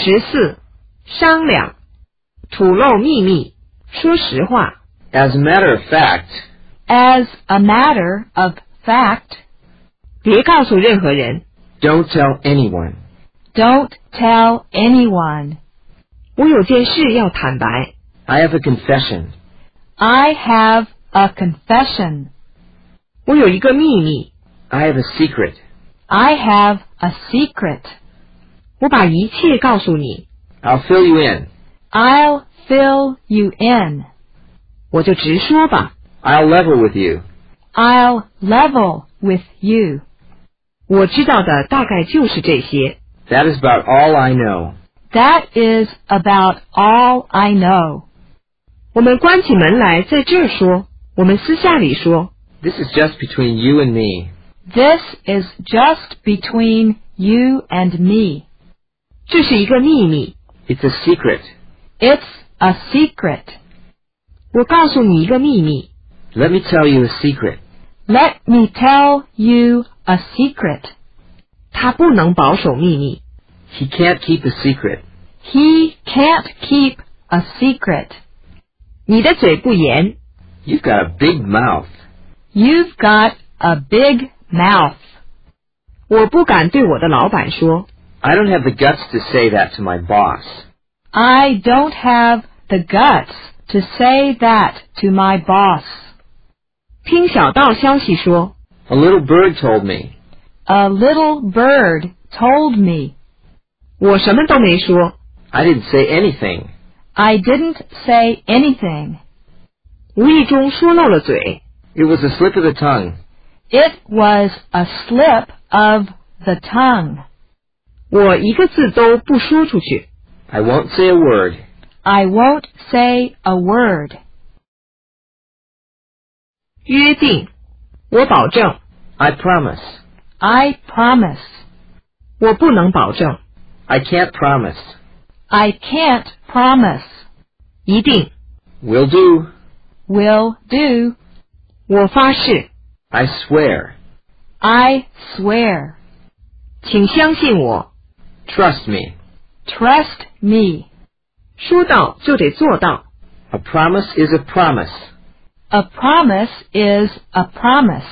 十四，商量，吐露秘密，说实话。 As a matter of fact, As a matter of fact, 别告诉任何人。 don't tell anyone. don't tell anyone. 我有件事要坦白。 I have a confession. I have a confession. 我有一个秘密。 I have a secret. I have a secret. 我把一切告诉你， I'll fill you in. I'll fill you in. 我就直说吧。 I'll level with you. I'll level with you. 我知道的大概就是这些。 That is about all I know. That is about all I know. 我们关起门来在这儿说，我们私下里说。 This is just between you and me. This is just between you and me. 这是一个秘密。 It's a secret. It's a secret. 我告诉你一个秘密。 Let me tell you a secret. Let me tell you a secret. 他不能保守秘密。 He can't keep a secret. He can't keep a secret. 你的嘴不严， You've got a big mouth. You've got a big mouth. 我不敢对我的老板说。 I don't have the guts to say that to my boss. I don't have the guts to say that to my boss. 听小道消息说， A little bird told me. A little bird told me. 我什么都没说， I didn't say anything. I didn't say anything. 无意中说漏了嘴。 It was a slip of the tongue. It was a slip of the tongue. 我一个字都不说出去。 I won't say a word. I won't say a word. 约定，我保证， I promise. I promise. 我不能保证， I can't promise. I can't promise. 一定， Will do. Will do. 我发誓， I swear. I swear. 请相信我。 Trust me. Trust me. 说到就得做到。 A promise is a promise. A promise is a promise.